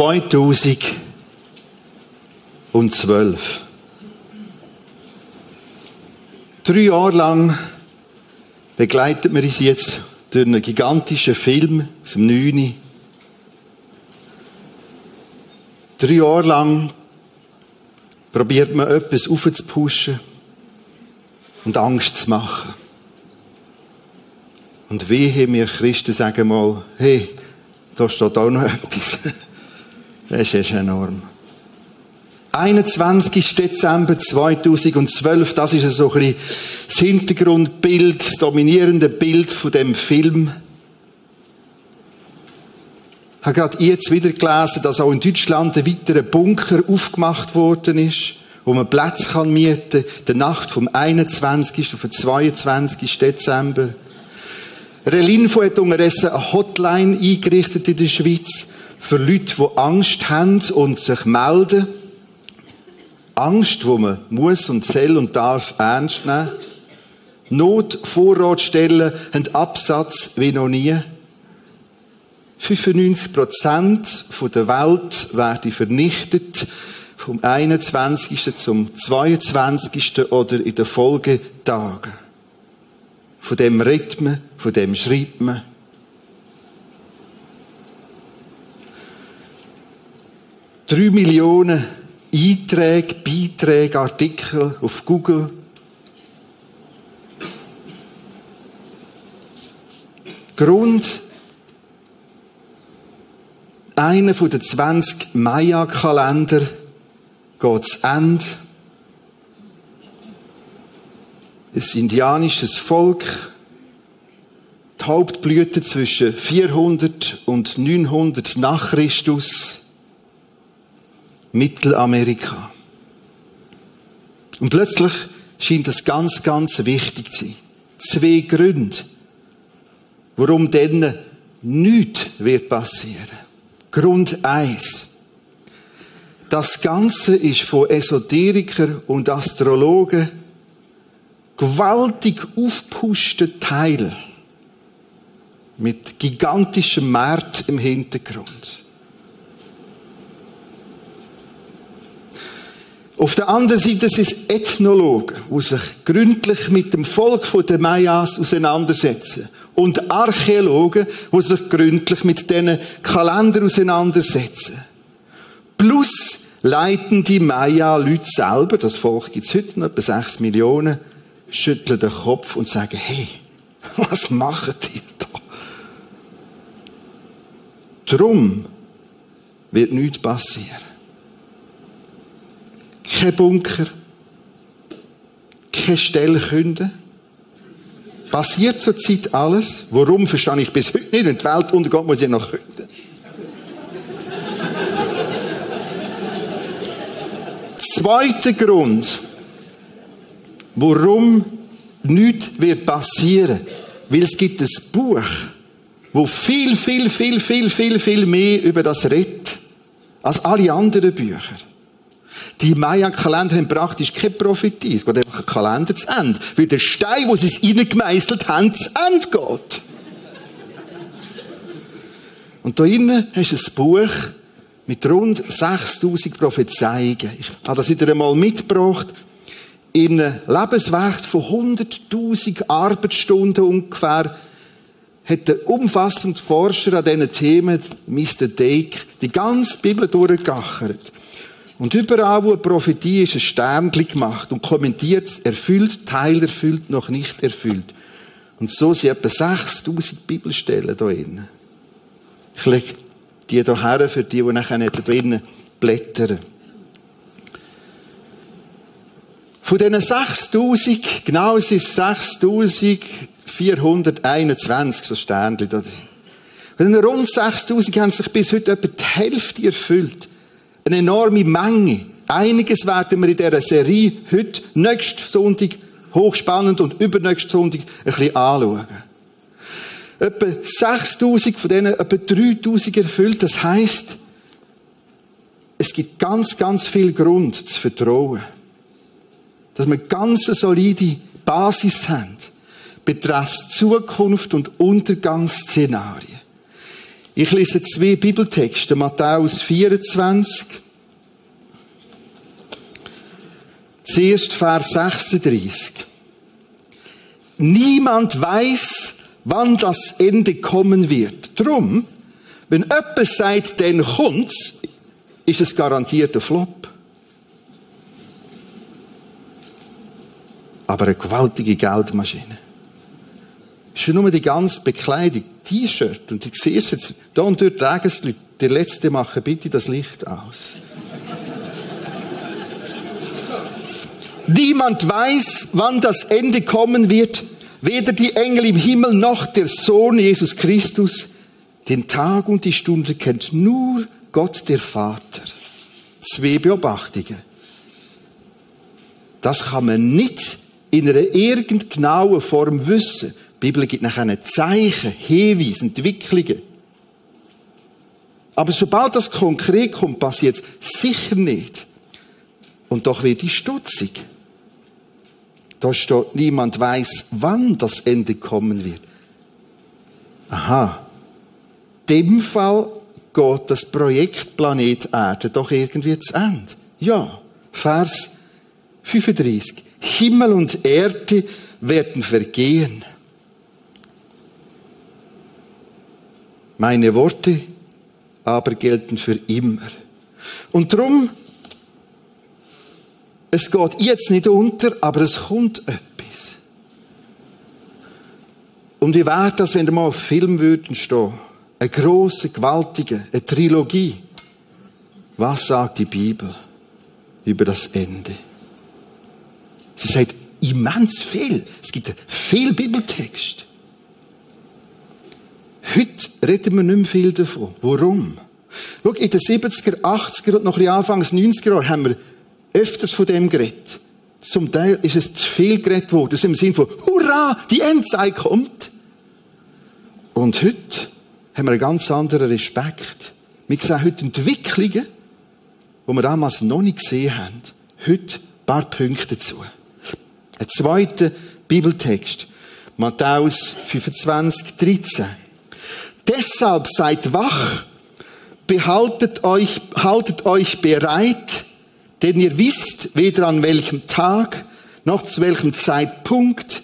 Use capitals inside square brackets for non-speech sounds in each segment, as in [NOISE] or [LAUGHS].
2012. Drei Jahre lang begleitet man uns jetzt durch einen gigantischen Film aus dem 9. Drei Jahre lang probiert man etwas aufzupushen und Angst zu machen. Und wehe, wir Christen sagen mal, hey, da steht auch noch [LAUGHS] etwas. Das ist enorm. 21. Dezember 2012, das ist so ein bisschen das Hintergrundbild, das dominierende Bild von dem Film. Ich habe gerade jetzt wieder gelesen, dass auch in Deutschland ein weiterer Bunker aufgemacht worden ist, wo man Plätze kann mieten kann, der Nacht vom 21. auf den 22. Dezember. Relinfo hat unterdessen eine Hotline eingerichtet in der Schweiz für Leute, die Angst haben und sich melden. Angst, wo man muss und soll und darf ernst nehmen. Notvorratstellen haben Absatz wie noch nie. 95 Prozent der Welt werden vernichtet vom 21. zum 22. oder in den Folgetagen. Von dem redet man, von dem schreibt man. Drei Millionen Einträge, Beiträge, Artikel auf Google. Grund, einer von den 20 Maya-Kalender geht zu Ende. Ein indianisches Volk, die Hauptblüte zwischen 400 und 900 nach Christus, Mittelamerika. Und plötzlich scheint das ganz, ganz wichtig zu sein. Zwei Gründe, warum denn nichts wird passieren. Grund eins: Das Ganze ist von Esoterikern und Astrologen gewaltig aufpuschte Teil mit gigantischem Markt im Hintergrund. Auf der anderen Seite sind es Ethnologen, die sich gründlich mit dem Volk der Mayas auseinandersetzen. Und Archäologen, die sich gründlich mit diesen Kalendern auseinandersetzen. Plus leiten die Maya-Leute selber, das Volk gibt es heute noch etwa 6 Millionen, schütteln den Kopf und sagen, hey, [LAUGHS] was machen die da? Drum wird nichts passieren. Kein Bunker. Keine Stellkunde. Passiert zurzeit alles. Warum, verstehe ich bis heute nicht. Wenn die Welt untergeht, muss ich noch künden. Zweiter Grund, warum nichts wird passieren, weil es gibt ein Buch, wo viel, viel, viel, viel, viel, viel mehr über das redet, als alle anderen Bücher. Die Maya-Kalender haben praktisch keine Prophetie. Es geht einfach ein Kalender zu Ende. Weil der Stein, wo sie es reingemeißelt haben, zu Ende geht. Und da innen hast du ein Buch mit rund 6000 Prophezeiungen. Ich habe das wieder einmal mitgebracht. In einem Lebenswerk von 100.000 Arbeitsstunden ungefähr hat der umfassende Forscher an diesen Themen, Mr. Dake, die ganze Bibel durchgegachert. Und überall, wo eine Prophetie ist, ein Sternchen gemacht und kommentiert, erfüllt, Teil erfüllt, noch nicht erfüllt. Und so sind etwa 6000 Bibelstellen da drin. Ich lege die hier her für die, die nachher nicht da drinnen blättern. Von diesen 6000, genau es ist 6421, so Sternchen da drin. Von diesen rund 6000 haben sich bis heute etwa die Hälfte erfüllt. Eine enorme Menge. Einiges werden wir in dieser Serie heute, nächsten Sonntag, hochspannend und übernächsten Sonntag ein bisschen anschauen. Etwa 6000 von denen, etwa 3000 erfüllt. Das heisst, es gibt ganz, ganz viel Grund zu vertrauen. Dass wir ganz eine solide Basis haben, betreffs Zukunft und Untergangsszenarien. Ich lese zwei Bibeltexte, Matthäus 24. Zuerst Vers 36. Niemand weiß, wann das Ende kommen wird. Drum, wenn etwas sagt, dann kommt's, ist es garantiert ein Flop. Aber eine gewaltige Geldmaschine. Schon nur die ganze Bekleidung, T-Shirt, und du siehst jetzt, da und dort tragen es die Leute, der Letzte machen bitte das Licht aus. [LAUGHS] Niemand weiß, wann das Ende kommen wird, weder die Engel im Himmel noch der Sohn Jesus Christus. Den Tag und die Stunde kennt nur Gott der Vater. Zwei Beobachtungen. Das kann man nicht in einer irgend genauen Form wissen. Die Bibel gibt nachher Zeichen, Hinweise, Entwicklungen. Aber sobald das konkret kommt, passiert es sicher nicht. Und doch wird die stutzig. Da steht, niemand weiß, wann das Ende kommen wird. Aha. Dem Fall geht das Projekt Planet Erde doch irgendwie zu Ende. Ja. Vers 35. Himmel und Erde werden vergehen. Meine Worte aber gelten für immer. Und drum es geht jetzt nicht unter, aber es kommt etwas. Und wie wäre das, wenn da mal auf Film würden stehen? Eine große, gewaltige, eine Trilogie. Was sagt die Bibel über das Ende? Sie sagt immens viel. Es gibt viel Bibeltext. Heute reden wir nicht mehr viel davon. Warum? Schau, in den 70er, 80er und noch ein bisschen Anfangs 90er Jahren haben wir öfters von dem geredet. Zum Teil ist es zu viel geredet worden. Das ist im Sinn von, hurra, die Endzeit kommt. Und heute haben wir einen ganz anderen Respekt. Wir sehen heute Entwicklungen, die wir damals noch nicht gesehen haben. Heute ein paar Punkte dazu. Ein zweiter Bibeltext. Matthäus 25, 13. Deshalb seid wach, behaltet euch, haltet euch bereit, denn ihr wisst weder an welchem Tag noch zu welchem Zeitpunkt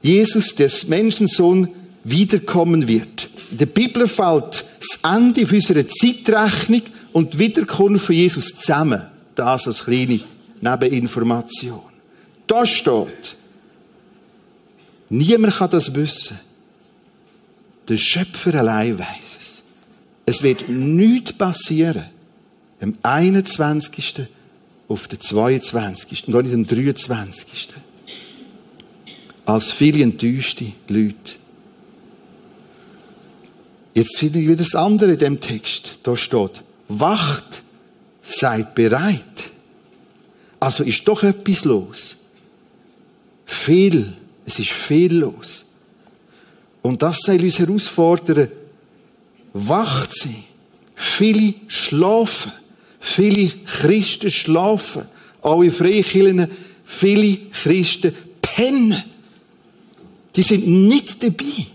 Jesus, des Menschensohn, wiederkommen wird. In der Bibel fällt das Ende unserer Zeitrechnung und die Wiederkunft von Jesus zusammen. Das als kleine Nebeninformation. Da steht, niemand kann das wissen. Der Schöpfer allein weiß es. Es wird nichts passieren am 21 auf den 22. und auch nicht am 23. Als viele enttäuschte Leute. Jetzt finde ich wieder das andere in dem Text. Da steht, wacht, seid bereit. Also ist doch etwas los. Viel, es ist viel los. Und das soll uns herausfordern, wacht sie. Viele schlafen. Viele Christen schlafen. Alle Freikirchen, viele Christen pennen. Die sind nicht dabei.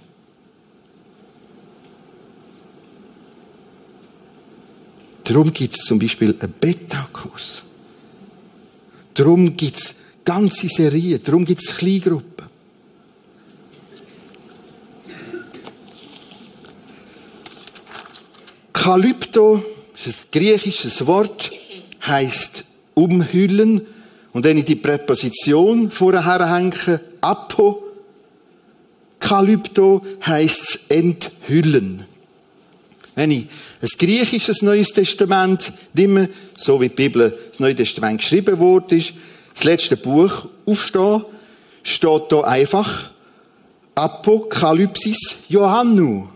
Darum gibt es zum Beispiel einen Beta-Kurs. Darum gibt es ganze Serien. Darum gibt es Kleingruppen. Kalypto das ist ein griechisches Wort, heißt umhüllen. Und wenn ich die Präposition vorher hänge, apo, kalypto, heißt enthüllen. Wenn ich ein griechisches Neues Testament nehme, so wie die Bibel, das Neue Testament geschrieben ist, das letzte Buch aufstehe, steht da einfach Apokalypsis Johannu.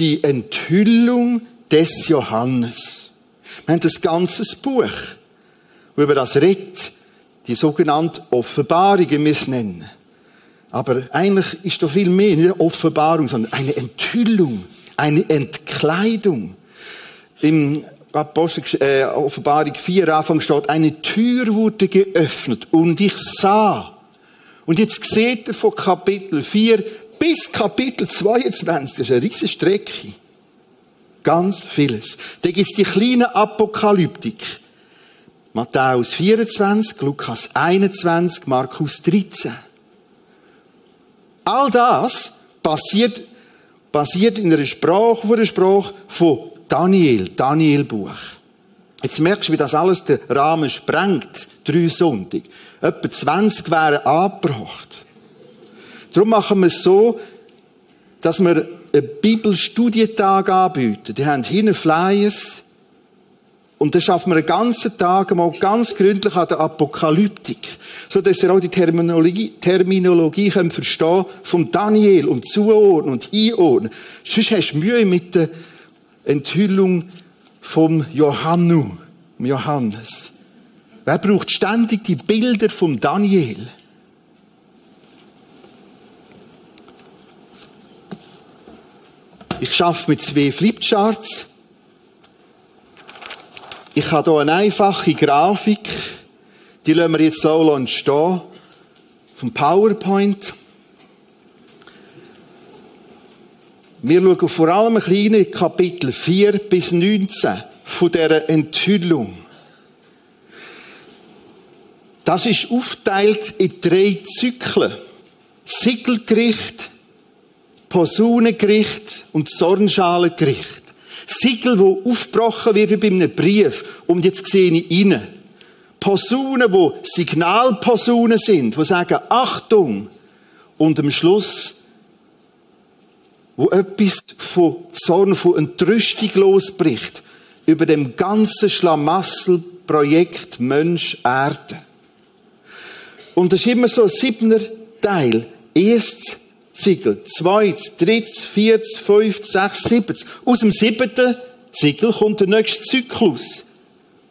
Die Enthüllung des Johannes. Wir haben das ganze Buch, wo über das redet, die sogenannte Offenbarung, wir es nennen. Aber eigentlich ist da viel mehr, nicht eine Offenbarung, sondern eine Enthüllung, eine Entkleidung. Im Apostel, äh, Offenbarung 4 Anfang steht, eine Tür wurde geöffnet und ich sah. Und jetzt seht ihr von Kapitel 4 bis Kapitel 22, das ist eine riesige Strecke. Ganz vieles. Da gibt's die kleine Apokalyptik. Matthäus 24, Lukas 21, Markus 13. All das passiert, basiert in einer Sprache, vor einer Sprache von Daniel, Daniel-Buch. Jetzt merkst du, wie das alles den Rahmen sprengt. Drei Sonntag. Etwa 20 wären angebracht. Darum machen wir es so, dass wir einen Bibelstudientag anbieten. Die haben hinten Flyers. Und dann schaffen wir einen ganzen Tag mal ganz gründlich an der Apokalyptik. So dass ihr auch die Terminologie, Terminologie könnt verstehen vom Daniel und zuordnen und einordnen. Sonst hast du Mühe mit der Enthüllung vom Johannu, Johannes. Wer braucht ständig die Bilder vom Daniel? Ich schaffe mit zwei Flipcharts. Ich habe hier eine einfache Grafik. Die lassen wir jetzt so stehen. Vom PowerPoint. Wir schauen vor allem ein kleines Kapitel 4 bis 19 von dieser Enthüllung. Das ist aufteilt in drei Zyklen. Siegelgericht, Posaunengericht und Zornschalengericht. Siegel, wo aufgebrochen wird wie bei einem Brief. Und jetzt sehe ich rein. Posaunen, wo Signalposaunen sind, wo sagen, Achtung! Und am Schluss, wo etwas von Zorn, von Entrüstung losbricht, über dem ganzen Schlamasselprojekt Mensch Erde. Und das ist immer so ein siebner Teil. Erstes Siegel. Zweites, drittes, viertes, fünftes, sechstes, siebtes. Aus dem siebten Siegel kommt der nächste Zyklus.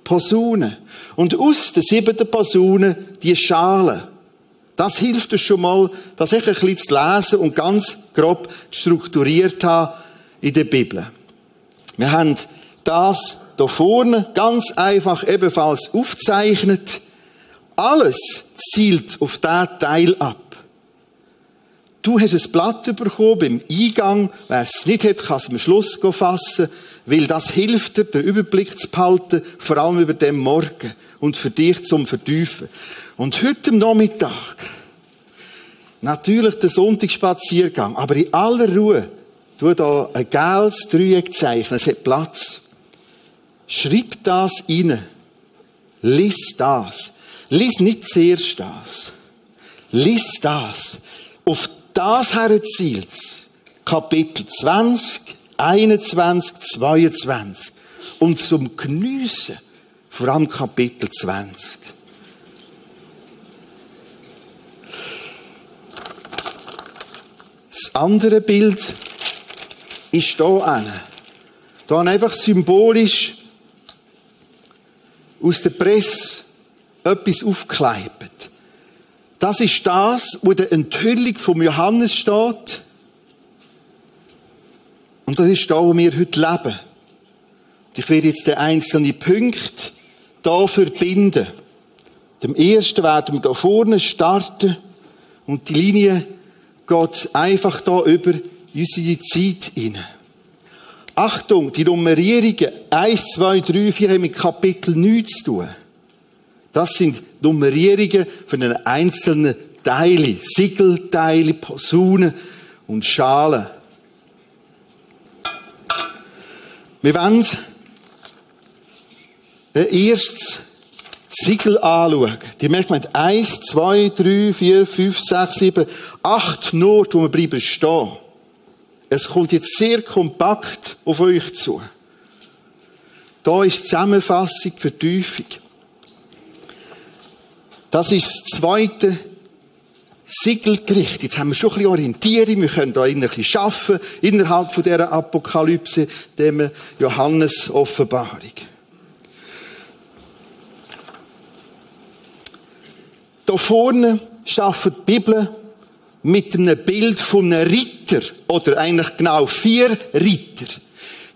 Posaune. Und aus der siebten Posaune die Schale. Das hilft uns schon mal, das ich ein bisschen zu lesen und ganz grob strukturiert habe in der Bibel. Wir haben das da vorne ganz einfach ebenfalls aufzeichnet. Alles zielt auf diesen Teil ab. Du hast ein Blatt bekommen beim Eingang. Wer es nicht hat, kann es am Schluss fassen, weil das hilft dir, den Überblick zu behalten, vor allem über den Morgen und für dich zum Vertiefen. Und heute Nachmittag, natürlich der Sonntagsspaziergang, aber in aller Ruhe, du da ein gelbes Dreieck zeichnen, es hat Platz. Schreib das rein. Lies das. Lies nicht zuerst das. Lies das. Auf das herzielt Kapitel 20, 21, 22. Und zum Geniessen, vor allem Kapitel 20. Das andere Bild ist hier eine. Da einfach symbolisch aus der Presse etwas aufgekleibt. Das ist das, wo der Enthüllung vom Johannes steht. Und das ist da, wo wir heute leben. Und ich werde jetzt den einzelnen Punkt da verbinden. Dem ersten werden wir da vorne starten und die Linie geht einfach da über unsere Zeit hinein. Achtung, die Nummerierungen 1, 2, 3, 4 haben mit Kapitel 9 zu tun. Das sind Nummerierungen von den einzelnen Teile, Siegelteile, Posaunen und Schalen. Wir wollen ein erstes Siegel anschauen. Die merkt man, eins, zwei, drei, vier, fünf, sechs, sieben, acht Noten, wo wir bleiben stehen. Es kommt jetzt sehr kompakt auf euch zu. Da ist die Zusammenfassung, die Vertiefung. Das ist das zweite Siegelgericht. Jetzt haben wir schon ein bisschen Orientierung. Wir können da ein bisschen arbeiten innerhalb von dieser Apokalypse, dem Johannes Offenbarung. Da vorne schafft die Bibel mit einem Bild von einem Ritter oder eigentlich genau vier Ritter.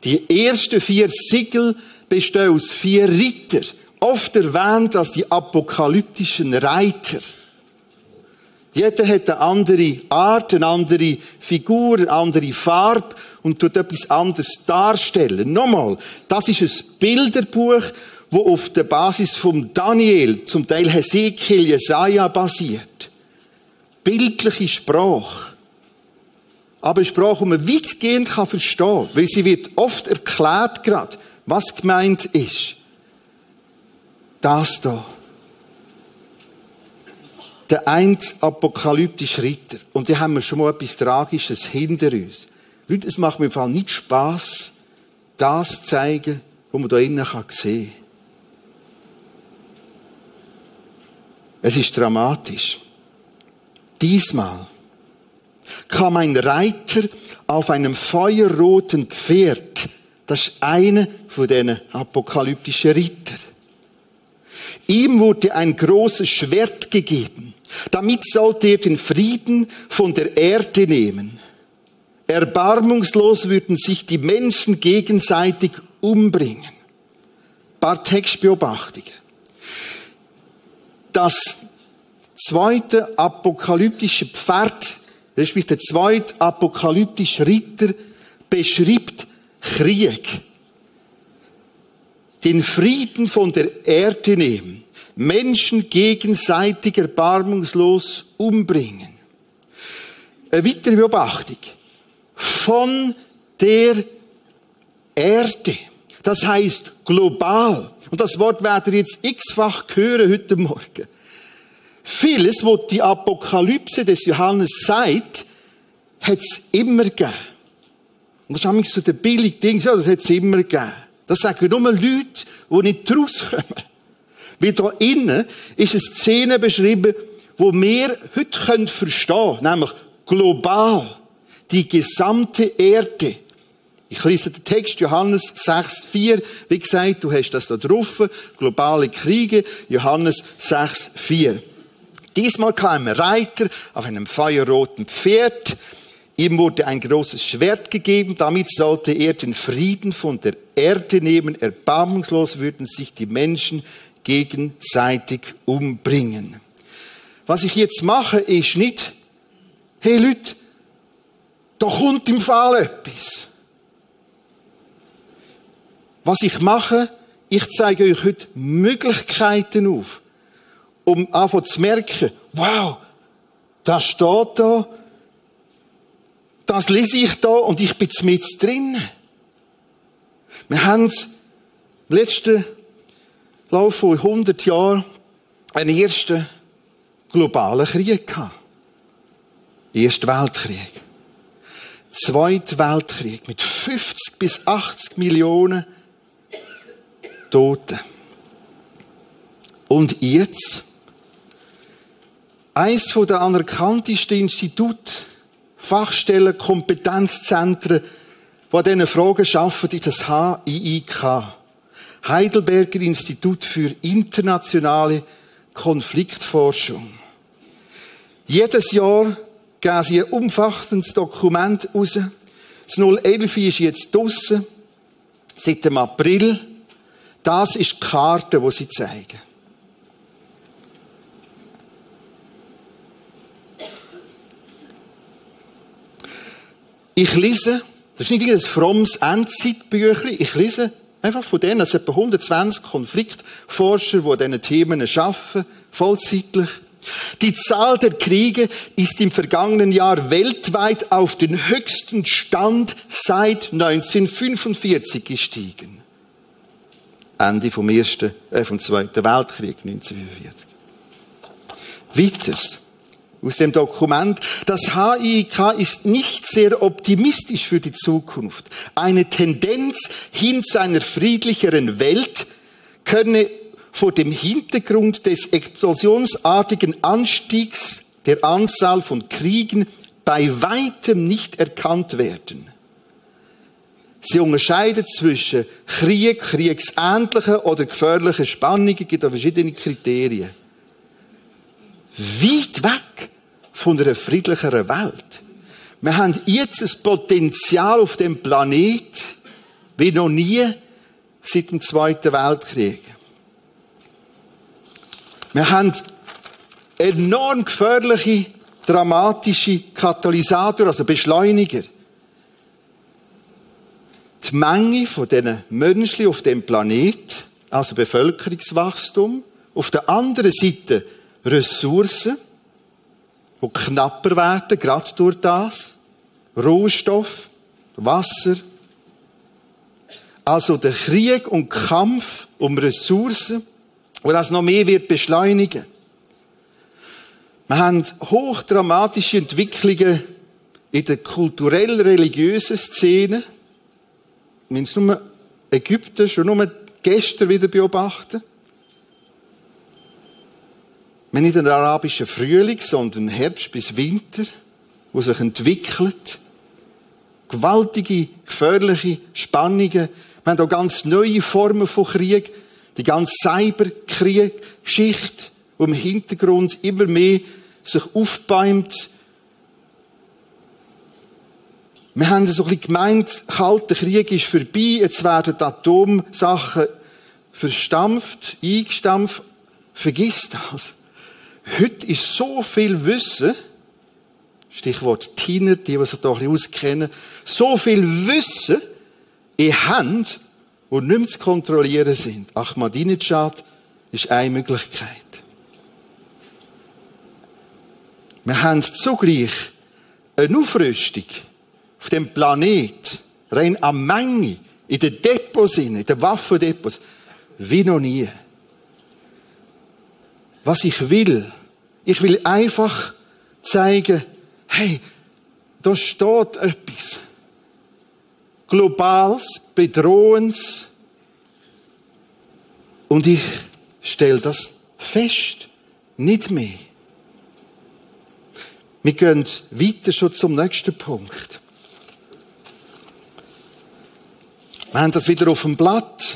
Die ersten vier Siegel bestehen aus vier Ritter oft erwähnt als die apokalyptischen Reiter. Jeder hat eine andere Art, eine andere Figur, eine andere Farbe und tut etwas anderes darstellen. Nochmal, das ist ein Bilderbuch, wo auf der Basis vom Daniel, zum Teil Hesekiel, Jesaja basiert. Bildliche Sprache. Aber eine Sprache, die man weitgehend verstehen kann, weil sie wird oft erklärt gerade, was gemeint ist. Das da der ein apokalyptische Ritter. Und da haben wir schon mal etwas Tragisches hinter uns. Leute, es macht mir im Fall nicht Spass, das zu zeigen, was man da innen sehen kann. Es ist dramatisch. Diesmal kam ein Reiter auf einem feuerroten Pferd. Das ist einer von diesen apokalyptischen Ritter. Ihm wurde ein großes Schwert gegeben. Damit sollte er den Frieden von der Erde nehmen. Erbarmungslos würden sich die Menschen gegenseitig umbringen. Ein paar Textbeobachtungen. Das zweite apokalyptische Pferd, respektive der zweite apokalyptische Ritter, beschreibt Krieg. Den Frieden von der Erde nehmen. Menschen gegenseitig erbarmungslos umbringen. Eine weitere Beobachtung. Von der Erde. Das heißt global. Und das Wort werdet ihr jetzt x-fach hören heute Morgen. Vieles, was die Apokalypse des Johannes sagt, hat es immer gegeben. Und das ist so der billige Ding, ja, das hat es immer gegeben. Das sagen nur Leute, die nicht rauskommen. Wie da innen ist eine Szene beschrieben, wo wir heute können verstehen, nämlich global, die gesamte Erde. Ich lese den Text Johannes 6,4. Wie gesagt, du hast das da drauf. Globale Kriege. Johannes 6,4. Diesmal kam ein Reiter auf einem feuerroten Pferd. Ihm wurde ein großes Schwert gegeben. Damit sollte er den Frieden von der Erde nehmen. Erbarmungslos würden sich die Menschen gegenseitig umbringen. Was ich jetzt mache, ist nicht, hey Leute, da kommt im Fall etwas. Was ich mache, ich zeige euch heute Möglichkeiten auf, um einfach zu merken, wow, das steht da, das lese ich da und ich bin mit drin. Wir haben es letzten Lauf von 100 Jahren einen ersten globalen Krieg gehabt. Erster Weltkrieg. Zweiter Weltkrieg mit 50 bis 80 Millionen Toten. Und jetzt? Eins der anerkanntesten Institute, Fachstellen, Kompetenzzentren, die an diesen Fragen arbeiten, ist das HIIK. Heidelberger Institut für internationale Konfliktforschung. Jedes Jahr geben sie ein umfassendes Dokument raus. Das 011 ist jetzt draussen, seit dem April. Das ist die Karte, die sie zeigen. Ich lese, das ist nicht ein frommes Endzeitbüchlein, ich lese Einfach von denen, es etwa 120 Konfliktforscher, die an diesen Themen arbeiten, vollzeitlich. Die Zahl der Kriege ist im vergangenen Jahr weltweit auf den höchsten Stand seit 1945 gestiegen. Ende vom ersten, äh, vom zweiten Weltkrieg 1945. Weiters aus dem Dokument. Das HIK ist nicht sehr optimistisch für die Zukunft. Eine Tendenz hin zu einer friedlicheren Welt könne vor dem Hintergrund des explosionsartigen Anstiegs der Anzahl von Kriegen bei weitem nicht erkannt werden. Sie unterscheidet zwischen Krieg, kriegsähnlichen oder gefährlichen Spannungen, gibt da verschiedene Kriterien. Weit weg von einer friedlicheren Welt. Wir haben jetzt ein Potenzial auf dem Planet wie noch nie seit dem Zweiten Weltkrieg. Wir haben enorm gefährliche dramatische Katalysator, also Beschleuniger. Die Menge von diesen Menschen auf dem Planet, also Bevölkerungswachstum, auf der anderen Seite Ressourcen, die knapper werden, gerade durch das, Rohstoff, Wasser. Also der Krieg und Kampf um Ressourcen, wo das noch mehr wird beschleunigen. Wir haben hochdramatische Entwicklungen in der kulturell-religiösen Szene. Wir haben nur Ägypten schon nur gestern wieder beobachten. Haben nicht den arabischen Frühling, sondern Herbst bis Winter, wo sich entwickelt. Gewaltige, gefährliche Spannungen. Wir haben auch ganz neue Formen von Krieg. Die ganze Cyberkrieg-Geschichte, wo im Hintergrund immer mehr sich aufbäumt. Wir haben so ein bisschen gemeint, kalter Krieg ist vorbei, jetzt werden die Atomsachen verstampft, eingestampft. Vergiss das. Heute ist so viel Wissen, Stichwort Tiner, die, die sich da ein bisschen auskennen, so viel Wissen in Hand, wo nicht mehr zu kontrollieren sind. Ahmadinejad ist eine Möglichkeit. Wir haben zugleich eine Aufrüstung auf dem Planet, rein an Menge, in den Depots, in den Waffendepots, wie noch nie. Was ich will, ich will einfach zeigen, hey, da steht etwas. Globales, Bedrohendes. Und ich stelle das fest. Nicht mehr. Wir gehen weiter schon zum nächsten Punkt. Wir haben das wieder auf dem Blatt.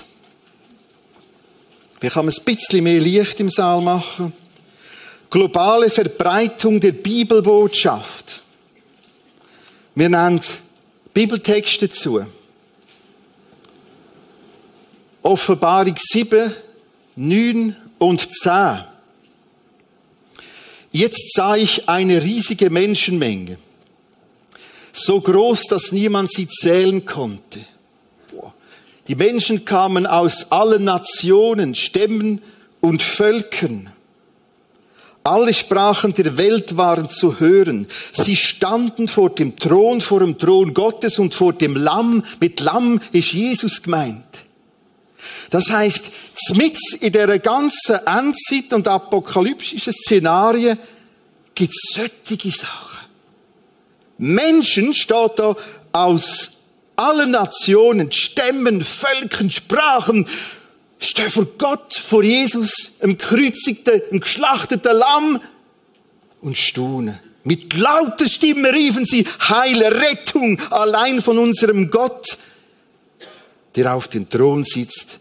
Wir kann ein bisschen mehr Licht im Saal machen. Globale Verbreitung der Bibelbotschaft. Wir nennen Bibeltexte dazu. Offenbarung 7, 9 und 10. Jetzt sah ich eine riesige Menschenmenge, so groß, dass niemand sie zählen konnte. Die Menschen kamen aus allen Nationen, Stämmen und Völkern. Alle Sprachen der Welt waren zu hören. Sie standen vor dem Thron, vor dem Thron Gottes und vor dem Lamm. Mit Lamm ist Jesus gemeint. Das heißt, mit in der ganzen Endzeit und apokalyptischen Szenarien gibt es solche Sachen. Menschen steht da aus allen Nationen, Stämmen, Völkern, Sprachen, stehen vor Gott, vor Jesus, im kreuzigten, im geschlachteten Lamm und staunen. Mit lauter Stimme riefen sie, Heile, Rettung allein von unserem Gott, der auf dem Thron sitzt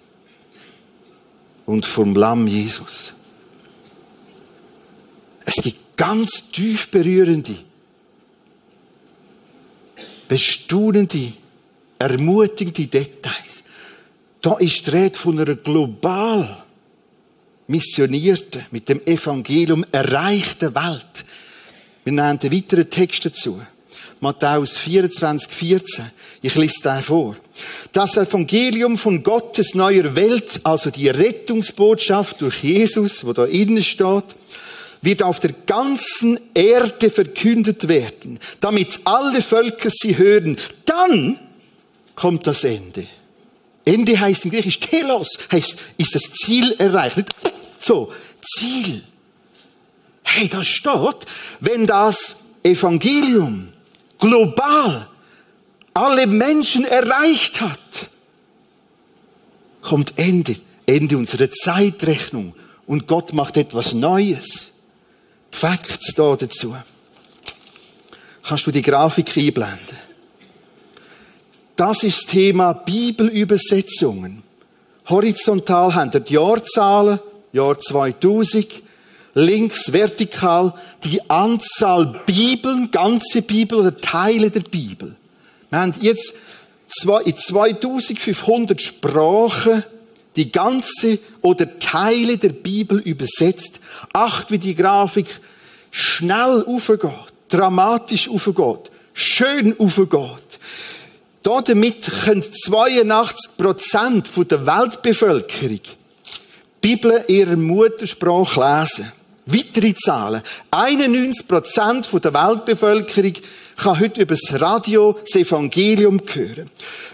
und vom Lamm Jesus. Es gibt ganz tief berührende, bestaunende, ermutigende Details. Da ist die Rede von einer global missionierten, mit dem Evangelium erreichten Welt. Wir nehmen einen weiteren Text dazu. Matthäus 24, 14. Ich lese da vor. Das Evangelium von Gottes neuer Welt, also die Rettungsbotschaft durch Jesus, wo da innen steht, wird auf der ganzen Erde verkündet werden, damit alle Völker sie hören. Dann kommt das Ende. Ende heißt im Griechisch Telos, heißt, ist das Ziel erreicht. So, Ziel. Hey, da steht, wenn das Evangelium global alle Menschen erreicht hat, kommt Ende, Ende unserer Zeitrechnung und Gott macht etwas Neues. Facts da dazu. Kannst du die Grafik einblenden? Das ist das Thema Bibelübersetzungen. Horizontal haben wir die Jahrzahlen, Jahr 2000, links vertikal die Anzahl Bibeln, ganze Bibel oder Teile der Bibel. Wir haben jetzt in 2500 Sprachen die ganze oder Teile der Bibel übersetzt. Acht, wie die Grafik schnell aufgeht, dramatisch aufgeht, schön aufgeht. Damit können 82 Prozent der Weltbevölkerung Bibel in ihrer Muttersprache lesen. Weitere Zahlen. 91 Prozent der Weltbevölkerung kann heute über das Radio das Evangelium hören.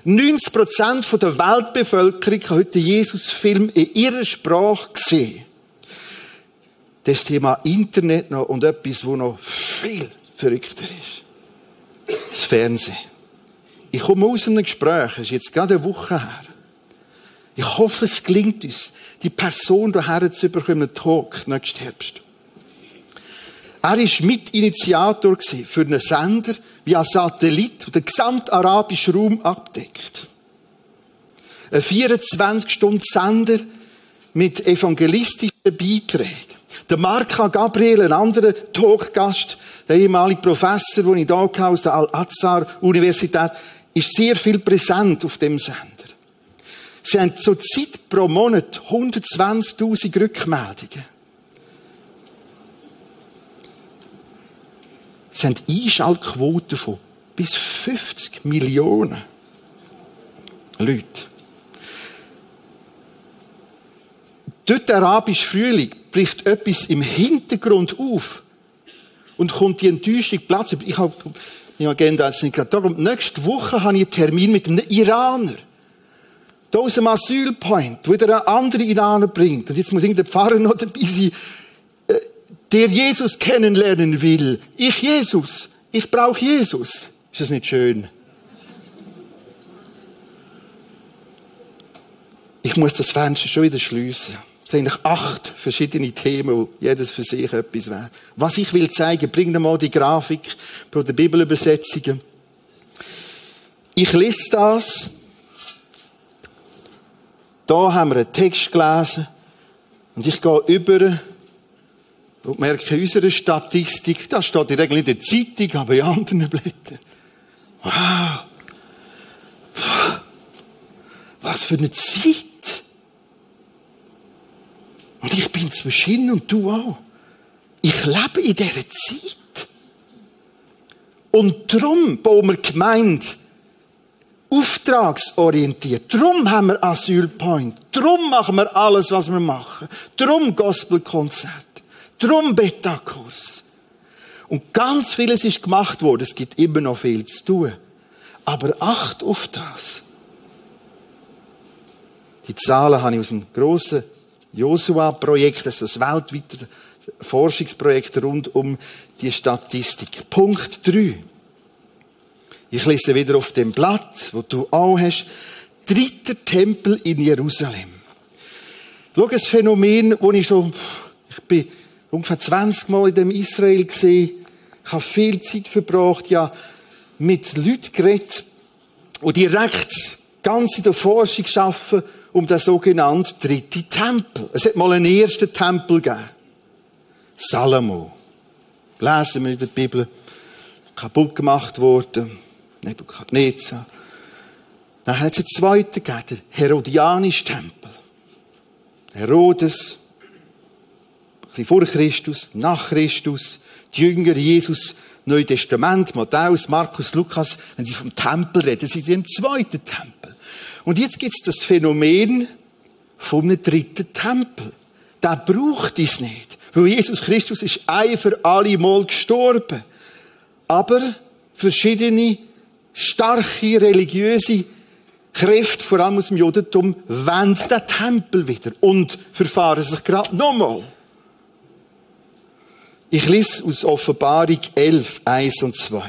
90 Prozent der Weltbevölkerung kann heute den Jesus-Film in ihrer Sprache sehen. Das Thema Internet noch und etwas, wo noch viel verrückter ist. Das Fernsehen. Ich komme aus einem Gespräch, es ist jetzt gerade eine Woche her. Ich hoffe, es gelingt uns, die Person hierher zu bekommen, Talk, nächsten Herbst. Er war Mitinitiator für einen Sender via Satellit, der den gesamten arabischen Raum abdeckt. Ein 24-Stunden-Sender mit evangelistischen Beiträgen. Der Marka Gabriel, ein anderer Talkgast, der ehemalige Professor, den ich hier aus der Al-Azhar-Universität, ist sehr viel präsent auf dem Sender. Sie haben zurzeit pro Monat 120.000 Rückmeldungen. Sie haben Einschaltquoten von bis 50 Millionen Leute. Dort der arabische Frühling bricht etwas im Hintergrund auf und kommt die Enttäuschung Platz. Ich habe meine Agenda jetzt nicht gerade darum. Nächste Woche habe ich einen Termin mit einem Iraner. Da aus dem Asylpoint, wo er einen anderen Iraner bringt. Und jetzt muss irgendein Pfarrer noch dabei sein, äh, der Jesus kennenlernen will. Ich Jesus. Ich brauche Jesus. Ist das nicht schön? Ich muss das Fenster schon wieder schließen. Es sind acht verschiedene Themen, wo jedes für sich etwas wäre. Was ich will zeigen, bring mal die Grafik von der Bibelübersetzungen. Ich lese das. Da haben wir einen Text gelesen. Und ich gehe über und merke in unserer Statistik, das steht in der in der Zeitung, aber in anderen Blättern. Wow. Was für eine Zeit. Und ich bin zwischen und du auch. Ich lebe in dieser Zeit. Und darum bauen wir Gemeinde auftragsorientiert. Darum haben wir Asylpoint. Darum machen wir alles, was wir machen. Darum Gospelkonzert. Darum Betakos. Und ganz vieles ist gemacht worden. Es gibt immer noch viel zu tun. Aber acht auf das. Die Zahlen habe ich aus dem grossen Josua-Projekt, das ist das weltweite Forschungsprojekt rund um die Statistik. Punkt 3. Ich lese wieder auf dem Blatt, wo du auch hast. Dritter Tempel in Jerusalem. Schau, ein Phänomen, wo ich schon, ich bin ungefähr 20 Mal in dem Israel gesehen. Ich habe viel Zeit verbracht, ja, mit Leuten geredet, die direkt ganz in der Forschung arbeiten um den sogenannten dritten Tempel. Es hat mal einen ersten Tempel gegeben. Salomo. Lesen wir in der Bibel. Kaputt gemacht worden. Nebukadnezar. Dann hat es einen zweiten gegeben, den Herodianischen Tempel. Herodes, ein bisschen vor Christus, nach Christus, die Jünger Jesus, Neue Testament, Matthäus, Markus, Lukas, wenn sie vom Tempel reden, sind sie im zweiten Tempel. Und jetzt gibt es das Phänomen vom dritten Tempel. Da braucht es nicht. Weil Jesus Christus ist ein für alle Mal gestorben. Aber verschiedene starke religiöse Kräfte, vor allem aus dem Judentum, wollen den Tempel wieder und verfahren sich gerade nochmal. Ich lese aus Offenbarung 11, 1 und 2.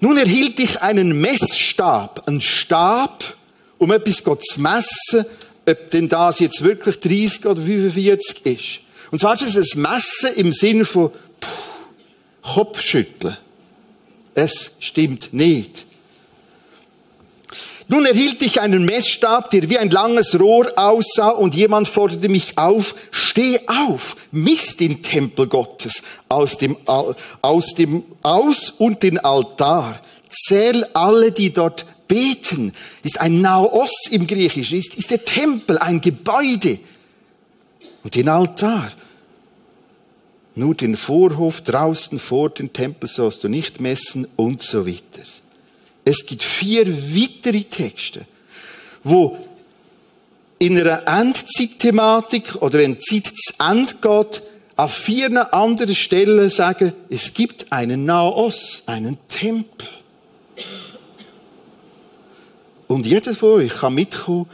Nun erhielt ich einen Messstab, einen Stab, um etwas zu messen, ob denn das jetzt wirklich 30 oder 45 ist. Und zwar ist es ein Messen im Sinne von pff, Kopfschütteln. Es stimmt nicht. Nun erhielt ich einen Messstab, der wie ein langes Rohr aussah, und jemand forderte mich auf, steh auf, miss den Tempel Gottes aus dem, aus dem, aus und den Altar. Zähl alle, die dort beten. Ist ein Naos im Griechischen, ist, ist der Tempel, ein Gebäude. Und den Altar. Nur den Vorhof draußen vor dem Tempel sollst du nicht messen und so weiter. Es gibt vier weitere Texte, wo in einer Endzeitthematik oder wenn die Zeit zu Ende geht, an vier anderen Stellen sagen, es gibt einen Naos, einen Tempel. Und jeder von euch kann mitkommen.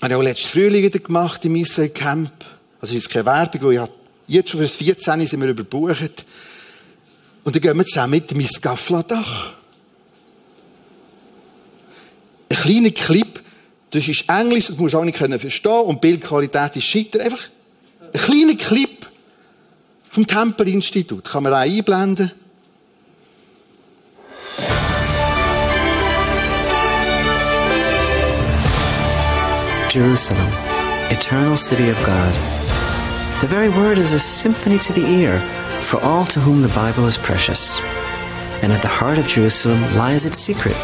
Habe ich auch letztes Frühling wieder gemacht im Israel Camp. Also ist keine Werbung, wo ich jetzt schon für das 14 sind wir überbucht. Und dann gehen wir zusammen mit dem Skafladach. Ein kleiner Clip, das ist Englisch, das musst du auch nicht verstehen und die Bildqualität ist scheiter. Einfach ein kleiner Clip vom Tempelinstitut. Kann man da einblenden? Jerusalem, eternal city of God. The very word is a symphony to the ear for all to whom the Bible is precious. And at the heart of Jerusalem lies its secret,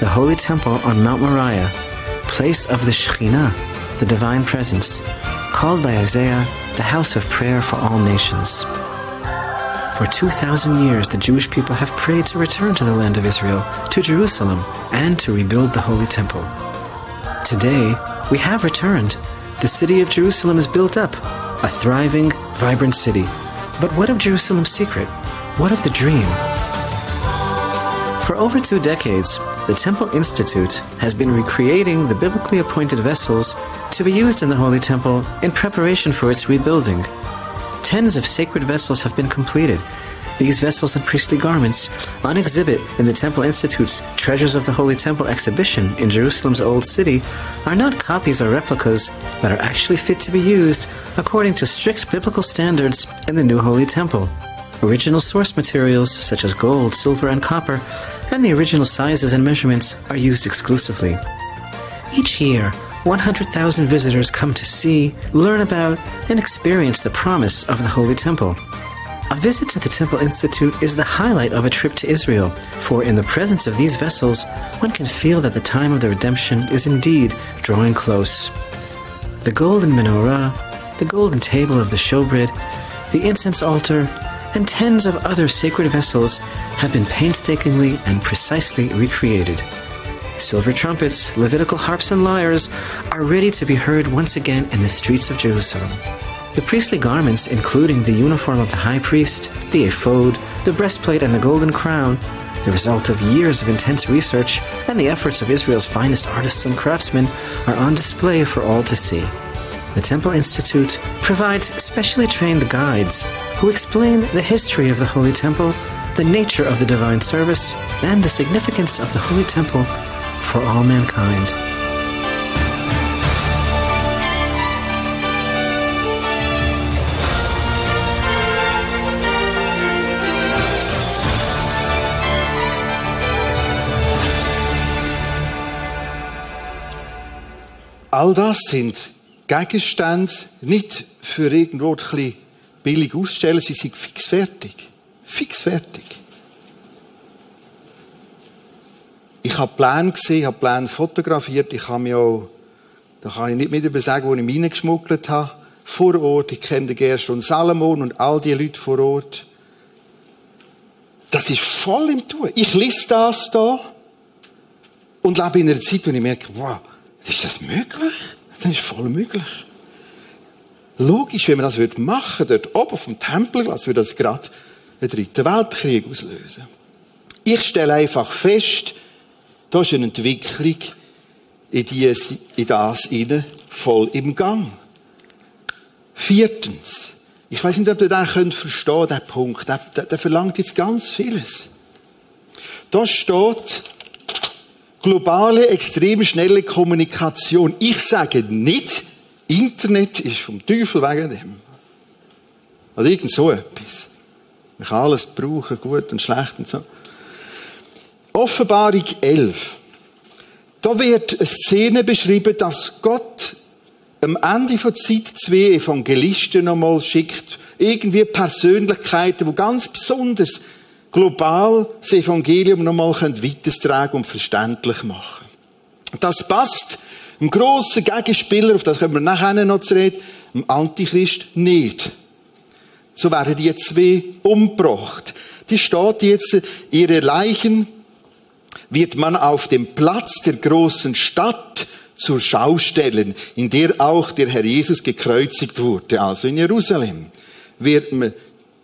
the holy temple on Mount Moriah, place of the Shekhinah, the divine presence, called by Isaiah the house of prayer for all nations. For 2,000 years, the Jewish people have prayed to return to the land of Israel, to Jerusalem, and to rebuild the Holy Temple. Today, we have returned. The city of Jerusalem is built up, a thriving, vibrant city. But what of Jerusalem's secret? What of the dream? For over two decades, the Temple Institute has been recreating the biblically appointed vessels to be used in the Holy Temple in preparation for its rebuilding. Tens of sacred vessels have been completed. These vessels and priestly garments, on exhibit in the Temple Institute's Treasures of the Holy Temple exhibition in Jerusalem's Old City, are not copies or replicas, but are actually fit to be used according to strict biblical standards in the new Holy Temple. Original source materials such as gold, silver, and copper, and the original sizes and measurements are used exclusively. Each year, 100,000 visitors come to see, learn about, and experience the promise of the Holy Temple. A visit to the Temple Institute is the highlight of a trip to Israel, for in the presence of these vessels, one can feel that the time of the redemption is indeed drawing close. The golden menorah, the golden table of the showbread, the incense altar, and tens of other sacred vessels have been painstakingly and precisely recreated. Silver trumpets, Levitical harps, and lyres are ready to be heard once again in the streets of Jerusalem. The priestly garments, including the uniform of the high priest, the ephod, the breastplate, and the golden crown, the result of years of intense research and the efforts of Israel's finest artists and craftsmen, are on display for all to see. The Temple Institute provides specially trained guides who explain the history of the Holy Temple, the nature of the divine service, and the significance of the Holy Temple for all mankind. All das sind Gegenstände, nicht für irgendwo ein bisschen billig ausstellen, sie sind fix fertig. Fix fertig. Ich habe Pläne gesehen, ich habe Pläne fotografiert, ich habe mir auch, da kann ich nicht mehr darüber sagen, wo ich mich reingeschmuggelt habe, vor Ort, ich kenne den Gershon Salomon und all die Leute vor Ort. Das ist voll im Tun. Ich lese das da und lebe in einer Zeit, wo ich merke, wow, ist das möglich? Das ist voll möglich. Logisch, wenn man das machen würde, dort oben vom Tempelglas, würde das gerade einen dritten Weltkrieg auslösen. Ich stelle einfach fest, da ist eine Entwicklung in, die, in das hinein voll im Gang. Viertens. Ich weiß nicht, ob ihr den könnt verstehen, den Punkt. Der, der, der verlangt jetzt ganz vieles. Da steht, globale, extrem schnelle Kommunikation. Ich sage nicht, Internet ist vom Teufel wegen dem. Oder irgend so etwas. Man kann alles brauchen, gut und schlecht und so. Offenbarung 11. Da wird eine Szene beschrieben, dass Gott am Ende von Zeit zwei Evangelisten nochmal schickt. Irgendwie Persönlichkeiten, die ganz besonders global das Evangelium nochmal weitertragen und verständlich machen. Das passt dem grossen Gegenspieler, auf das können wir nachher noch zu reden, dem Antichrist nicht. So werden die zwei umgebracht. Die steht jetzt, ihre Leichen wird man auf dem Platz der großen Stadt zur Schau stellen, in der auch der Herr Jesus gekreuzigt wurde, also in Jerusalem, wird man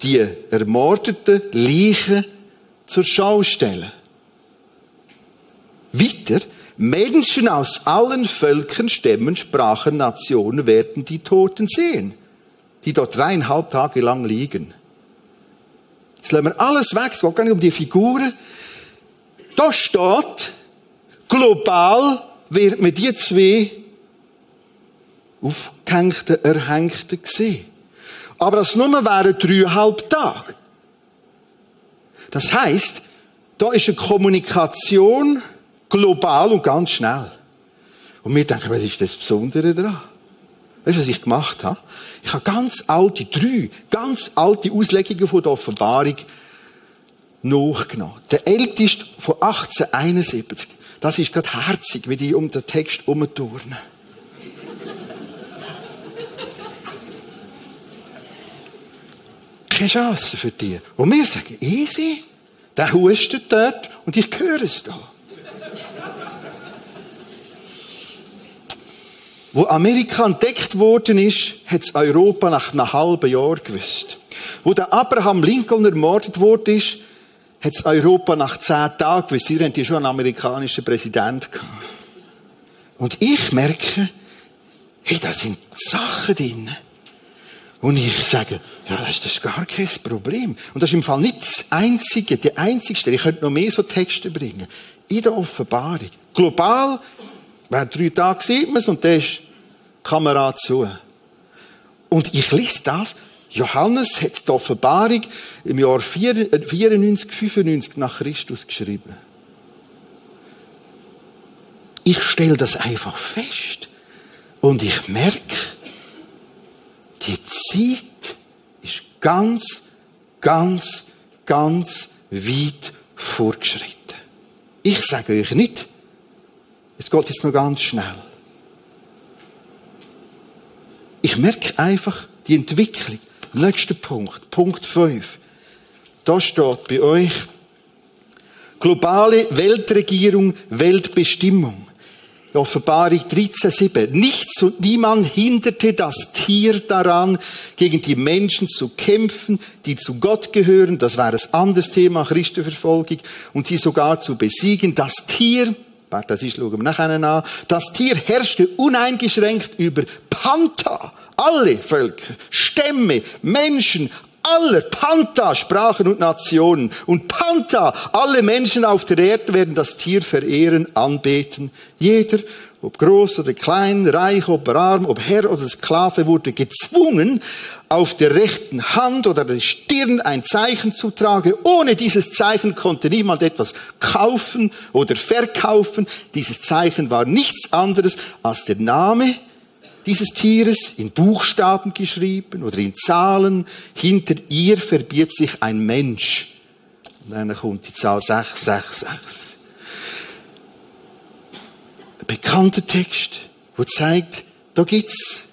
die ermordeten Leichen zur Schau stellen. Weiter, Menschen aus allen Völkern, Stämmen, Sprachen, Nationen werden die Toten sehen, die dort dreieinhalb Tage lang liegen. Jetzt lassen wir alles weg, es geht gar nicht um die Figuren. Da steht, global wird man die zwei aufgehängten, erhängten sehen. Aber das nur wären dreieinhalb Tage. Das heißt, da ist eine Kommunikation global und ganz schnell. Und wir denken, was ist das Besondere daran? Weißt du, was ich gemacht habe? Ich habe ganz alte, drei ganz alte Auslegungen von der Offenbarung nachgenommen. Der älteste von 1871. Das ist gerade herzig, wie die um den Text umturnen. Keine Chance für die. Und wir sagen, easy. Der hustet dort und ich höre es da. Wo Amerika entdeckt worden ist, es Europa nach einem halben Jahr gewusst. Wo der Abraham Lincoln ermordet worden ist, es Europa nach zehn Tagen gewusst. Sie hatten schon einen amerikanischen Präsident gehabt. Und ich merke, hey, da sind Sachen drin. Und ich sage, ja, das ist gar kein Problem. Und das ist im Fall nicht das einzige, die einzige Stelle. Ich könnte noch mehr so Texte bringen. In der Offenbarung. Global, während drei Tage sieht man es und dann ist Kamera zu. Und ich lese das. Johannes hat die Offenbarung im Jahr 94, 95 nach Christus geschrieben. Ich stelle das einfach fest. Und ich merke, die Zeit ist ganz, ganz, ganz weit fortgeschritten. Ich sage euch nicht, es geht jetzt noch ganz schnell. Ich merke einfach die Entwicklung. Nächster Punkt, Punkt 5. Da steht bei euch globale Weltregierung, Weltbestimmung. Offenbarung 13,7. Nichts und niemand hinderte das Tier daran, gegen die Menschen zu kämpfen, die zu Gott gehören. Das war ein anderes Thema, Christenverfolgung. Und sie sogar zu besiegen. Das Tier, das ist, schauen wir nachher an. Das Tier herrschte uneingeschränkt über Panta, alle Völker, Stämme, Menschen, aller Panta, Sprachen und Nationen. Und Panta, alle Menschen auf der Erde werden das Tier verehren, anbeten. Jeder, ob groß oder klein, reich, ob arm, ob Herr oder Sklave, wurde gezwungen, auf der rechten Hand oder der Stirn ein Zeichen zu tragen. Ohne dieses Zeichen konnte niemand etwas kaufen oder verkaufen. Dieses Zeichen war nichts anderes als der Name dieses Tieres in Buchstaben geschrieben oder in Zahlen. Hinter ihr verbirgt sich ein Mensch. Und dann kommt die Zahl 666. Ein bekannter Text, wo zeigt, da gibt's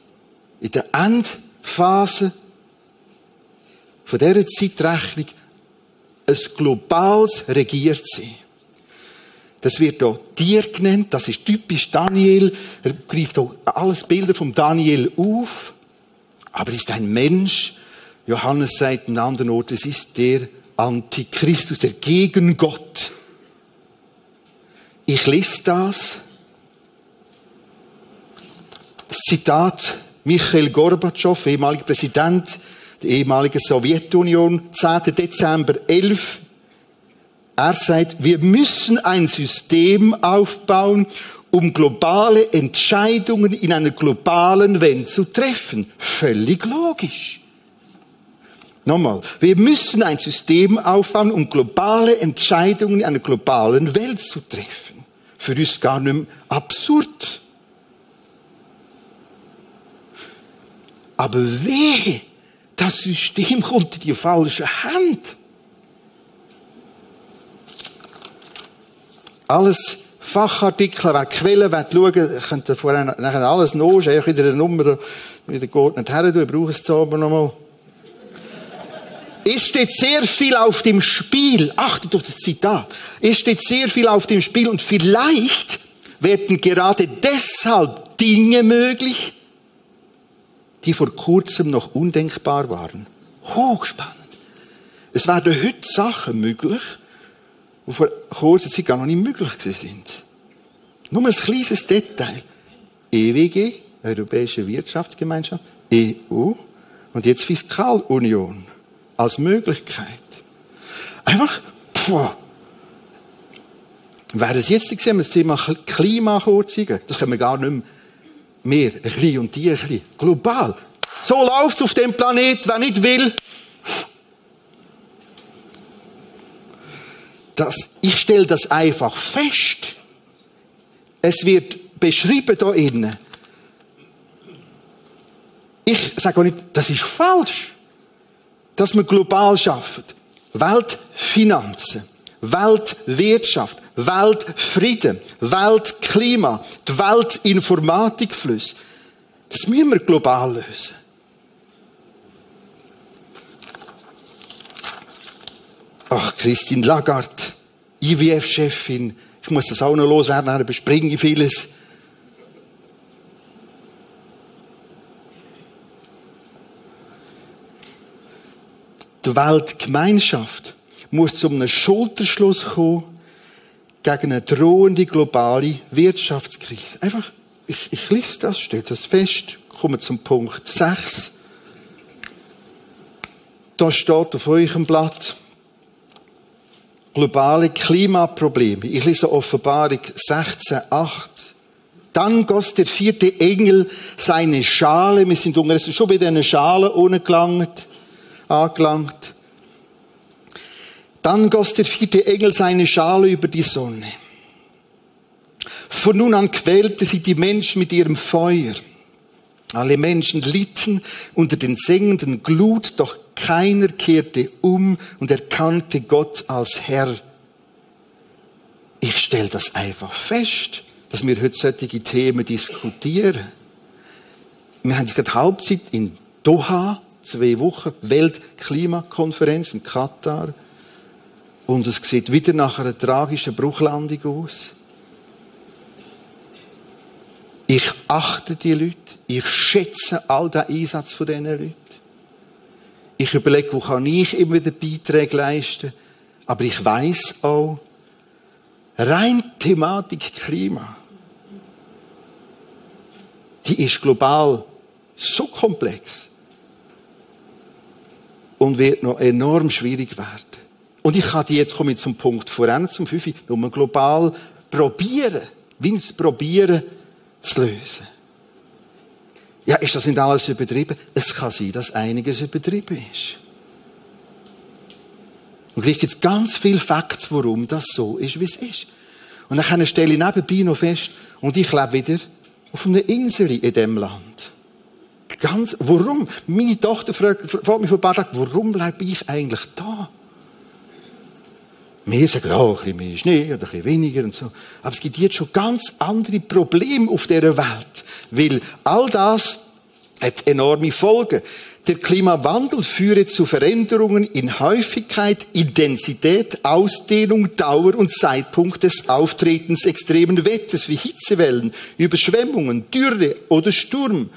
in der Endphase von dieser Zeitrechnung ein globales Regiertsein. Das wird auch Tier genannt. Das ist typisch Daniel. Er greift auch alles Bilder von Daniel auf. Aber es ist ein Mensch. Johannes sagt an anderen Ort, es ist der Antichristus, der Gegengott. Ich lese das. Das Zitat Michael Gorbatschow, ehemaliger Präsident der ehemaligen Sowjetunion, 10. Dezember 11 er sagt, wir müssen ein System aufbauen, um globale Entscheidungen in einer globalen Welt zu treffen. Völlig logisch. Nochmal, wir müssen ein System aufbauen, um globale Entscheidungen in einer globalen Welt zu treffen. Für uns gar nicht mehr absurd. Aber wehe, das System kommt in die falsche Hand. Alles Fachartikel, wer Quellen will schauen, könnt ihr vorher nachher alles nachschauen, wieder eine Nummer wieder geordnet her, ich brauche es aber nochmal. Es steht sehr viel auf dem Spiel. Achtet auf das Zitat. Es steht sehr viel auf dem Spiel und vielleicht werden gerade deshalb Dinge möglich, die vor kurzem noch undenkbar waren. Hochspannend. Es werden heute Sachen möglich, die vor kurzer Zeit gar noch nicht möglich sind. Nur ein kleines Detail. EWG, Europäische Wirtschaftsgemeinschaft, EU und jetzt Fiskalunion als Möglichkeit. Einfach, boah. Wäre es jetzt gesehen, das Thema Klimakurzungen, das können wir gar nicht mehr. Mehr, ein bisschen und die ein bisschen. Global. So läuft es auf dem Planet, wer nicht will. Das, ich stelle das einfach fest. Es wird beschrieben da innen. Ich sage auch nicht, das ist falsch, dass wir global schaffen. Weltfinanzen, Weltwirtschaft, Weltfrieden, Weltklima, die Weltinformatikflüsse. Das müssen wir global lösen. Ach, Christine Lagarde, IWF-Chefin, ich muss das auch noch loswerden, dann überspringe ich vieles. Die Weltgemeinschaft muss zu einem Schulterschluss kommen gegen eine drohende globale Wirtschaftskrise. Einfach, ich, ich lese das, steht das fest, komme zum Punkt 6. Da steht auf eurem Blatt, globale Klimaprobleme. Ich lese Offenbarung 16, 8. Dann goss der vierte Engel seine Schale, wir sind schon bei diesen Schalen ungelangt, angelangt. Dann goss der vierte Engel seine Schale über die Sonne. Von nun an quälte sie die Menschen mit ihrem Feuer. Alle Menschen litten unter den sengenden Glut, doch keiner kehrte um und erkannte Gott als Herr. Ich stelle das einfach fest, dass wir heute solche Themen diskutieren. Wir haben jetzt gerade Halbzeit in Doha, zwei Wochen, Weltklimakonferenz in Katar. Und es sieht wieder nach einer tragischen Bruchlandung aus. Ich achte die Leute. Ich schätze all den Einsatz von diesen Leuten. Ich überlege, wo kann ich immer wieder Beiträge leisten. Aber ich weiß auch, rein Thematik Klima, die ist global so komplex und wird noch enorm schwierig werden. Und ich kann die jetzt komme ich zum Punkt voran, zum Fünfi, nur global probieren, wie es probieren zu lösen. Ja, ist das nicht alles übertrieben? Es kann sein, dass einiges übertrieben ist. Und gleich gibt es ganz viele Facts, warum das so ist, wie es ist. Und dann stelle ich nebenbei noch fest, und ich lebe wieder auf einer Insel in diesem Land. Ganz, warum? Meine Tochter fragt, fragt mich vor ein paar Tagen, warum bleibe ich eigentlich da? Wir sagen, ja, ein bisschen mehr Schnee oder ein bisschen weniger und so. Aber es gibt jetzt schon ganz andere Probleme auf dieser Welt. Weil all das hat enorme Folgen. Der Klimawandel führt zu Veränderungen in Häufigkeit, Intensität, Ausdehnung, Dauer und Zeitpunkt des Auftretens extremen Wetters wie Hitzewellen, Überschwemmungen, Dürre oder Sturm.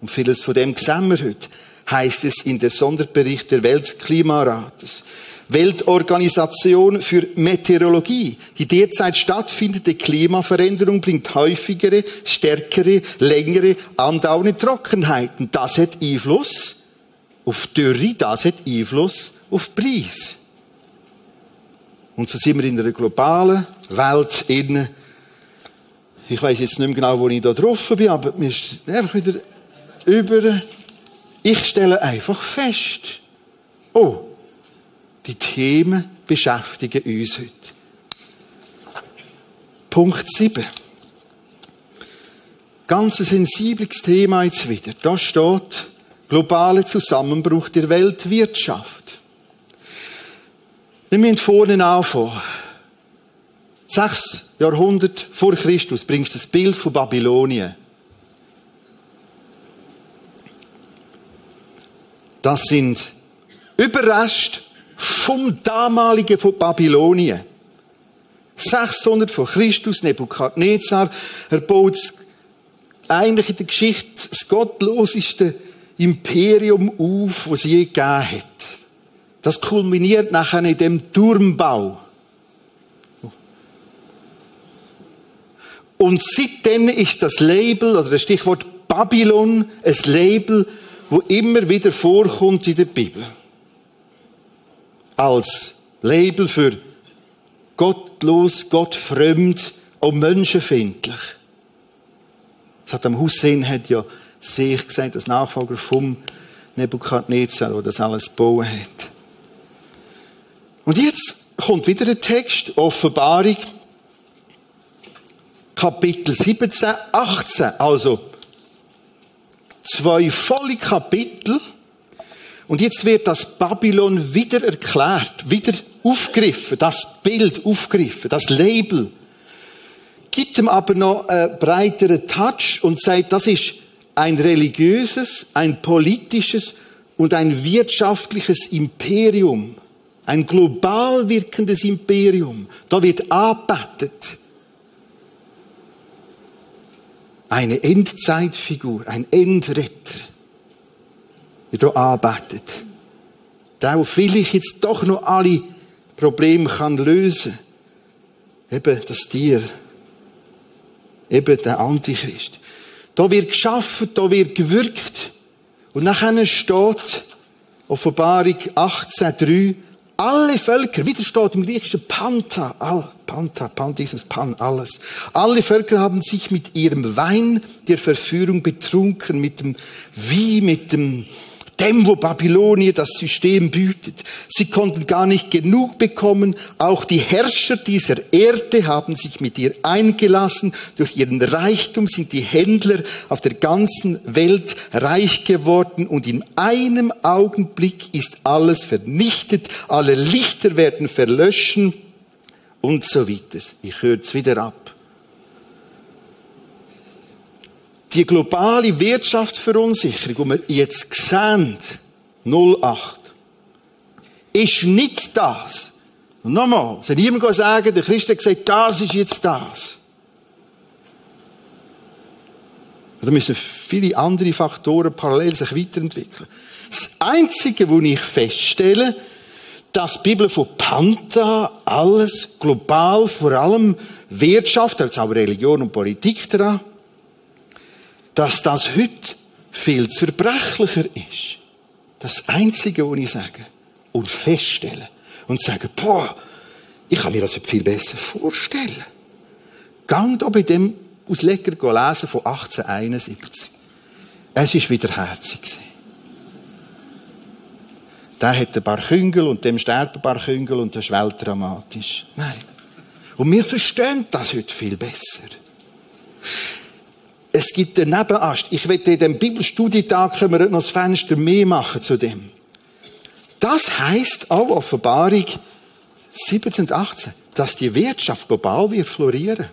Und vieles von dem sehen wir heute, heißt es in der Sonderbericht der Weltklimarates. Weltorganisation für Meteorologie. Die derzeit stattfindende Klimaveränderung bringt häufigere, stärkere, längere, andauernde Trockenheiten. Das hat Einfluss auf Dürre, das hat Einfluss auf Preis. Und so sind wir in einer globalen Welt in, ich weiß jetzt nicht mehr genau, wo ich da drauf bin, aber mir ist einfach wieder über, ich stelle einfach fest, oh, die Themen beschäftigen uns heute. Punkt 7. Ganz ein sensibles Thema jetzt wieder. Da steht globaler Zusammenbruch der Weltwirtschaft. Wir müssen vorne anfangen. Sechs Jahrhundert vor Christus bringst du das Bild von Babylonien. Das sind Überrest vom damaligen von Babylonien. 600 vor Christus, Nebukadnezar, er baut eigentlich in der Geschichte das gottloseste Imperium auf, was es je gegeben hat. Das kulminiert nachher in dem Turmbau. Und seitdem ist das Label, oder das Stichwort Babylon, ein Label, wo immer wieder vorkommt in der Bibel. Als Label für gottlos, gottfremd und menschenfindlich. Saddam Hussein hat ja sich gesagt, als Nachfolger vom Nebukadnezar, der das alles gebaut hat. Und jetzt kommt wieder ein Text, Offenbarung, Kapitel 17, 18, also zwei volle Kapitel. Und jetzt wird das Babylon wieder erklärt, wieder aufgegriffen, das Bild aufgegriffen, das Label. Gibt ihm aber noch einen breiteren Touch und sagt, das ist ein religiöses, ein politisches und ein wirtschaftliches Imperium. Ein global wirkendes Imperium. Da wird arbeitet. Eine Endzeitfigur, ein Endretter, der hier arbeitet. Der, der vielleicht jetzt doch noch alle Probleme kann lösen Eben das Tier. Eben der Antichrist. Da wird geschaffen, da wird gewirkt. Und nachher steht Offenbarung 18,3, alle Völker, wieder steht im griechischen Panta, all, Panta, Pantismus, Pan, alles. Alle Völker haben sich mit ihrem Wein der Verführung betrunken, mit dem, wie mit dem, dem, wo Babylonien das System bietet. Sie konnten gar nicht genug bekommen. Auch die Herrscher dieser Erde haben sich mit ihr eingelassen. Durch ihren Reichtum sind die Händler auf der ganzen Welt reich geworden und in einem Augenblick ist alles vernichtet. Alle Lichter werden verlöschen und so weiter. Ich höre es wieder ab. Die globale Wirtschaftsverunsicherung, die wir jetzt sehen, 08, ist nicht das. Und nochmal, soll niemand sagen, der Christ hat gesagt, das ist jetzt das. Da müssen viele andere Faktoren parallel sich weiterentwickeln. Das Einzige, wo ich feststelle, dass die Bibel von Panta alles global, vor allem Wirtschaft, also auch Religion und Politik daran, dass das heute viel zerbrechlicher ist. Das Einzige, was ich sage und feststelle und sage, boah, ich kann mir das viel besser vorstellen. Gang da bei dem Ausleger lesen von 1871. Es ist wieder herzig Der hat ein paar Küngel und dem sterben ein paar Küngel und das ist weltdramatisch. Nein. Und wir verstehen das heute viel besser. Es gibt einen Nebenast. Ich werde in dem Bibelstudietag können wir noch das Fenster mehr machen zu dem. Das heißt auch Offenbarung 17 und 18, dass die Wirtschaft global wird florieren.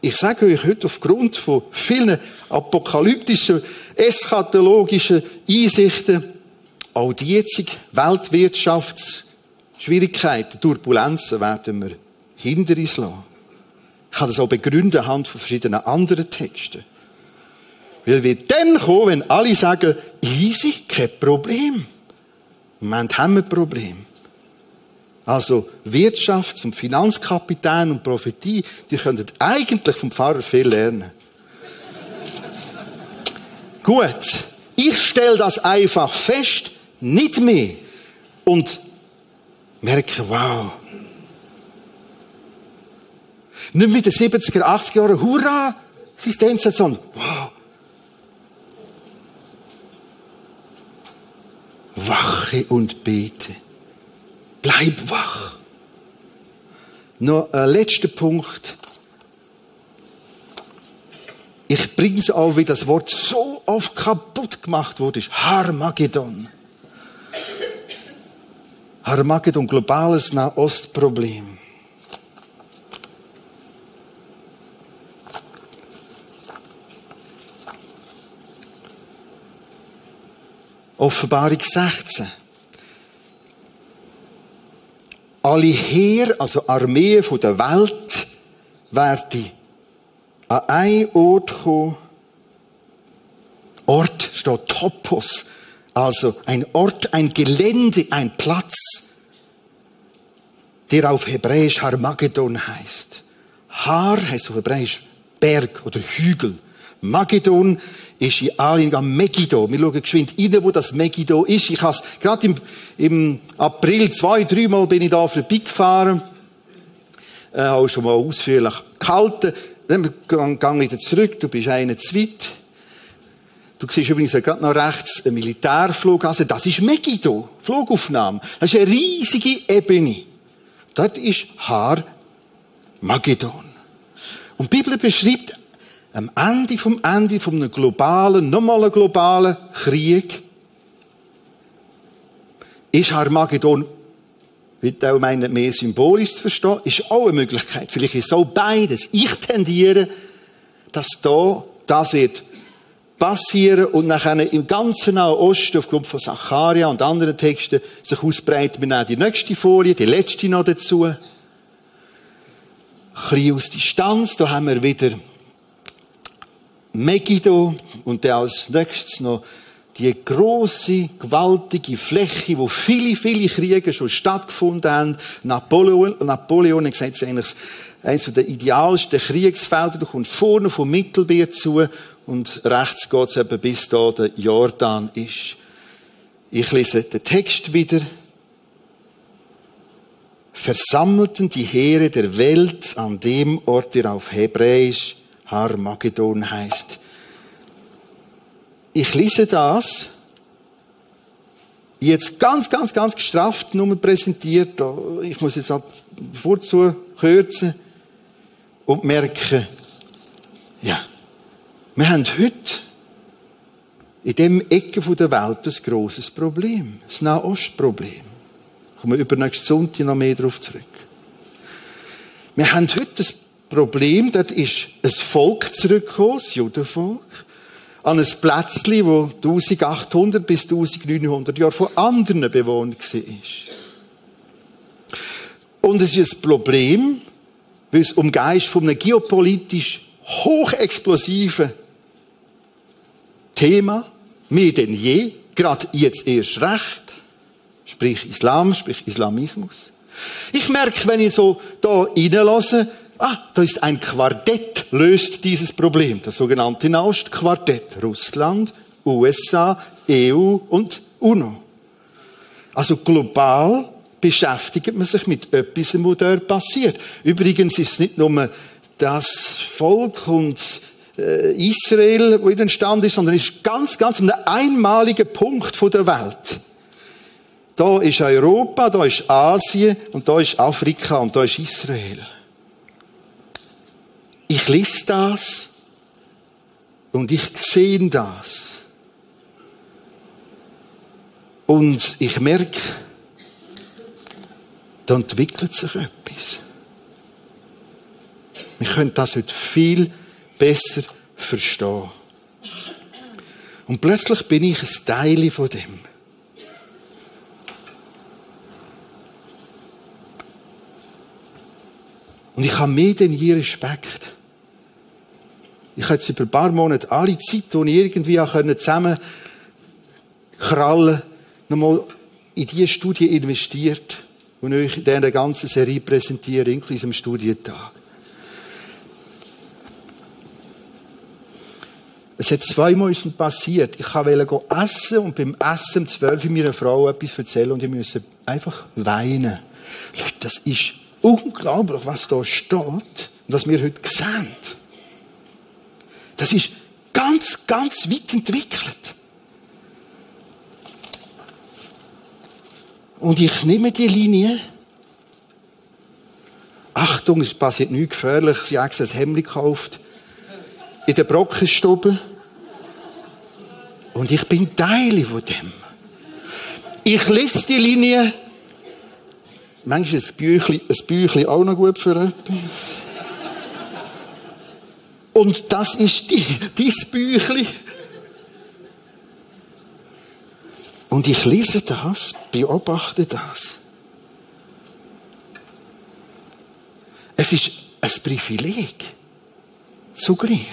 Ich sage euch heute aufgrund von vielen apokalyptischen, eschatologischen Einsichten, auch die jetzige Weltwirtschaftsschwierigkeiten, Turbulenzen werden wir hinter uns lassen. Ich kann das auch begründen anhand von verschiedenen anderen Texten. Weil wir dann kommen, wenn alle sagen, easy, kein Problem. Im Moment haben wir ein Problem. Also Wirtschafts- und Finanzkapitän und Prophetie, die könnten eigentlich vom Pfarrer viel lernen. [LAUGHS] Gut, ich stelle das einfach fest, nicht mehr. Und merke, wow, nicht in den 70er, 80er Jahren, hurra, Systemstation. Wow. Wache und bete. Bleib wach. Noch ein letzter Punkt. Ich bringe es auch, wie das Wort so oft kaputt gemacht wurde, ist Harmagedon. Harmagedon, globales Nahostproblem. Offenbarung 16. Alle Heer, also Armeen von der Welt, werden an einen Ort kommen. Ort steht Topos. Also ein Ort, ein Gelände, ein Platz, der auf Hebräisch Harmagedon heißt. Har heißt auf Hebräisch Berg oder Hügel. Magedon ist in Anlehnung Megiddo. Wir schauen geschwind rein, wo das Megiddo ist. Ich has, gerade im, im April zwei, dreimal bin ich da vorbeigefahren. Äh, auch schon mal ausführlich gehalten. Dann ich wieder zurück. Du bist einen zu weit. Du siehst übrigens gerade noch rechts einen Militärflug. Also das ist Megiddo. Flugaufnahme. Das ist eine riesige Ebene. Dort ist Har Magedon. Und die Bibel beschreibt am Ende vom Ende von einem globalen, nochmal globalen Krieg, ist Armageddon, wird auch meinen, mehr symbolisch zu verstehen, ist auch eine Möglichkeit. Vielleicht ist es auch beides. Ich tendiere, dass da das wird passieren und nachher im ganzen Nahen Osten aufgrund von Zacharia und anderen Texten sich ausbreiten. Wir nehmen die nächste Folie, die letzte noch dazu. Ein bisschen aus Distanz, da haben wir wieder Megiddo und dann als nächstes noch die große, gewaltige Fläche, wo viele, viele Kriege schon stattgefunden haben. Napoleon, Napoleon hat gesagt, es ist eigentlich eines der idealsten Kriegsfelder. Du kommst vorne vom Mittelmeer zu und rechts geht es eben bis da der Jordan ist. Ich lese den Text wieder. Versammelten die Heere der Welt an dem Ort, der auf Hebräisch Harmagedon heißt. Ich lese das jetzt ganz, ganz, ganz gestrafft nur präsentiert. Ich muss jetzt vorzu kürzen und merken, ja, wir haben heute in dem Ecke der Welt ein grosses Problem. Das Nahostproblem. Kommen wir übernächsten Sonntag noch mehr darauf zurück. Wir haben heute das Problem, dort ist ein Volk zurückgekommen, das Judenvolk, an ein Plätzchen, wo 1800 bis 1900 Jahre von anderen bewohnt war. Und es ist ein Problem, weil es umgeht von einem geopolitisch hochexplosiven Thema, mehr denn je, gerade jetzt erst recht, sprich Islam, sprich Islamismus. Ich merke, wenn ich so da reinlasse, Ah, da ist ein Quartett, löst dieses Problem. Das sogenannte Naust-Quartett. Russland, USA, EU und UNO. Also global beschäftigt man sich mit etwas, was dort passiert. Übrigens ist es nicht nur das Volk und äh, Israel, wo entstanden ist, sondern es ist ganz, ganz ein einmaliger Punkt der Welt. Da ist Europa, da ist Asien und da ist Afrika und da ist Israel. Ich lese das und ich sehe das. Und ich merke, da entwickelt sich etwas. Wir können das heute viel besser verstehen. Und plötzlich bin ich ein Teil von dem. Und ich habe mehr denn je Respekt ich habe jetzt über ein paar Monate alle Zeit, die ich irgendwie zusammen krallen nochmal in diese Studie investiert und euch in dieser ganzen Serie präsentiere, inklusive dem Studientag. Es hat zweimal passiert. Ich wollte essen und beim Essen um 12 Uhr meiner Frau etwas erzählen und ich musste einfach weinen. Leute, das ist unglaublich, was da steht und was wir heute sehen. Das ist ganz, ganz weit entwickelt. Und ich nehme die Linie. Achtung, es passiert nichts gefährlich. Sie haben ein Hemd gekauft. In der Brockenstube. Und ich bin Teil von dem. Ich lese die Linie. Manchmal ist ein Büchlein, ein Büchlein auch noch gut für etwas. Und das ist die, dies Büchli. Und ich lese das, beobachte das. Es ist ein Privileg. Zugleich.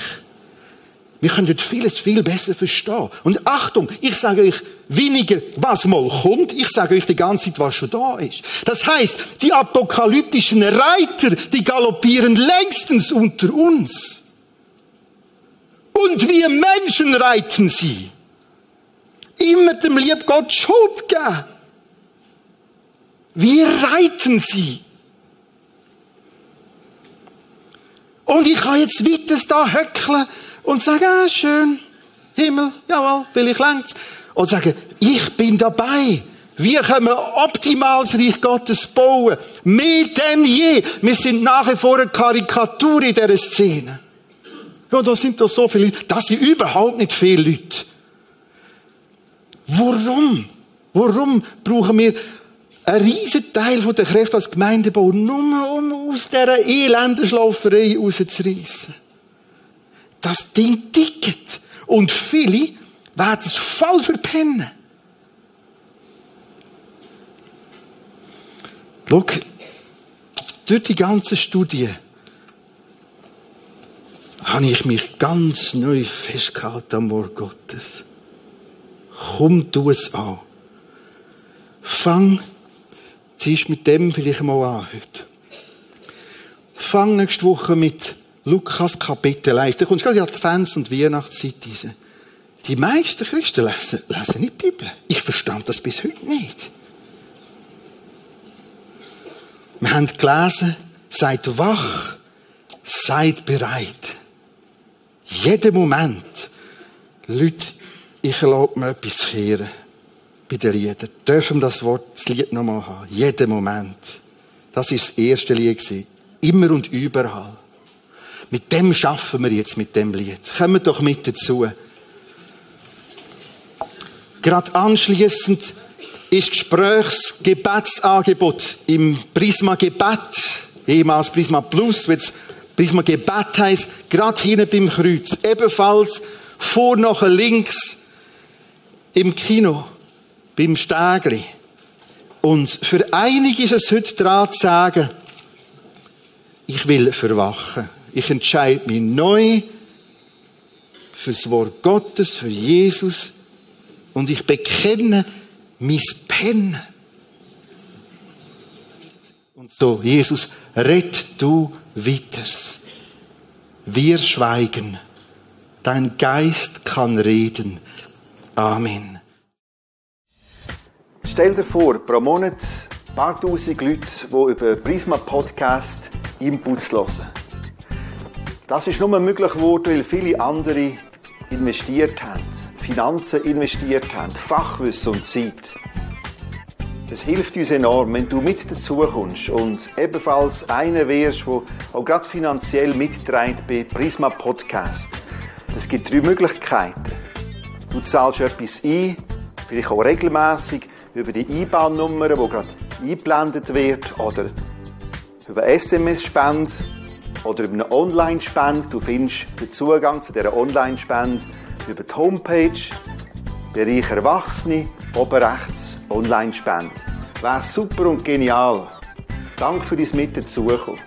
Wir können vieles viel besser verstehen. Und Achtung, ich sage euch weniger, was mal kommt, ich sage euch die ganze Zeit, was schon da ist. Das heißt, die apokalyptischen Reiter, die galoppieren längstens unter uns. Und wir Menschen reiten sie. Immer dem lieb Gott Schuld geben. Wir reiten sie. Und ich kann jetzt weiter da höckeln und sagen, ah, schön, Himmel, jawohl, vielleicht längt's. Und sagen, ich bin dabei. Wir können das Reich Gottes bauen. Mehr denn je. Wir sind nachher vor einer Karikatur in dieser Szene. Ja, da sind doch so viele Leute. Das sind überhaupt nicht viele Leute. Warum? Warum brauchen wir einen riesen Teil der Kräfte als Gemeindebau nur um aus dieser elenden Schlaferei rauszureissen? Das Ding tickt. Und viele werden es voll verpennen. Schau, durch die ganze Studie habe ich mich ganz neu festgehalten am Wort Gottes. Komm, du es an. Fang, ziehst mit dem vielleicht mal an heute. Fang nächste Woche mit Lukas Kapitel 1. Da kommst du gerade in Advents- und Weihnachtszeit rein. Die meisten Christen lesen, lesen nicht die Bibel. Ich verstand das bis heute nicht. Wir haben gelesen, seid wach, seid bereit. Jeden Moment. Leute, ich erlaube mir etwas kehren bei den Liedern. Dürfen wir das Wort, das Lied nochmal haben? Jeden Moment. Das ist das erste Lied. Immer und überall. Mit dem schaffen wir jetzt mit dem Lied. Kommen doch mit dazu. Gerade anschließend ist Gesprächsgebetsangebot im Prisma Gebet, ehemals Prisma Plus, jetzt Prisma Gebet heißt, gerade hinten beim Kreuz, ebenfalls vor nachher links im Kino, beim Stägli. Und für einige ist es heute dran zu sagen, ich will verwachen. Ich entscheide mich neu fürs Wort Gottes, für Jesus. Und ich bekenne mein Pennen. Und so, Jesus, rett du weiters. Wir schweigen. Dein Geist kann reden. Amen. Stell dir vor, pro Monat ein paar tausend Leute, die über Prisma Podcast Inputs hören. Das ist nur möglich geworden, weil viele andere investiert haben, Finanzen investiert haben, Fachwissen und Zeit. Es hilft uns enorm, wenn du mit dazu kommst und ebenfalls einer wärst, der auch gerade finanziell mitträgt bei Prisma Podcast. Es gibt drei Möglichkeiten. Du zahlst etwas ein, vielleicht auch regelmäßig über die IBAN-Nummer, die gerade eingeblendet wird, oder über SMS-Spende oder über eine Online-Spende. Du findest den Zugang zu dieser Online-Spende über die Homepage, Bereich Erwachsene, oben rechts Online-Spende. Wäre super und genial. Danke für dein Mit dazukommen.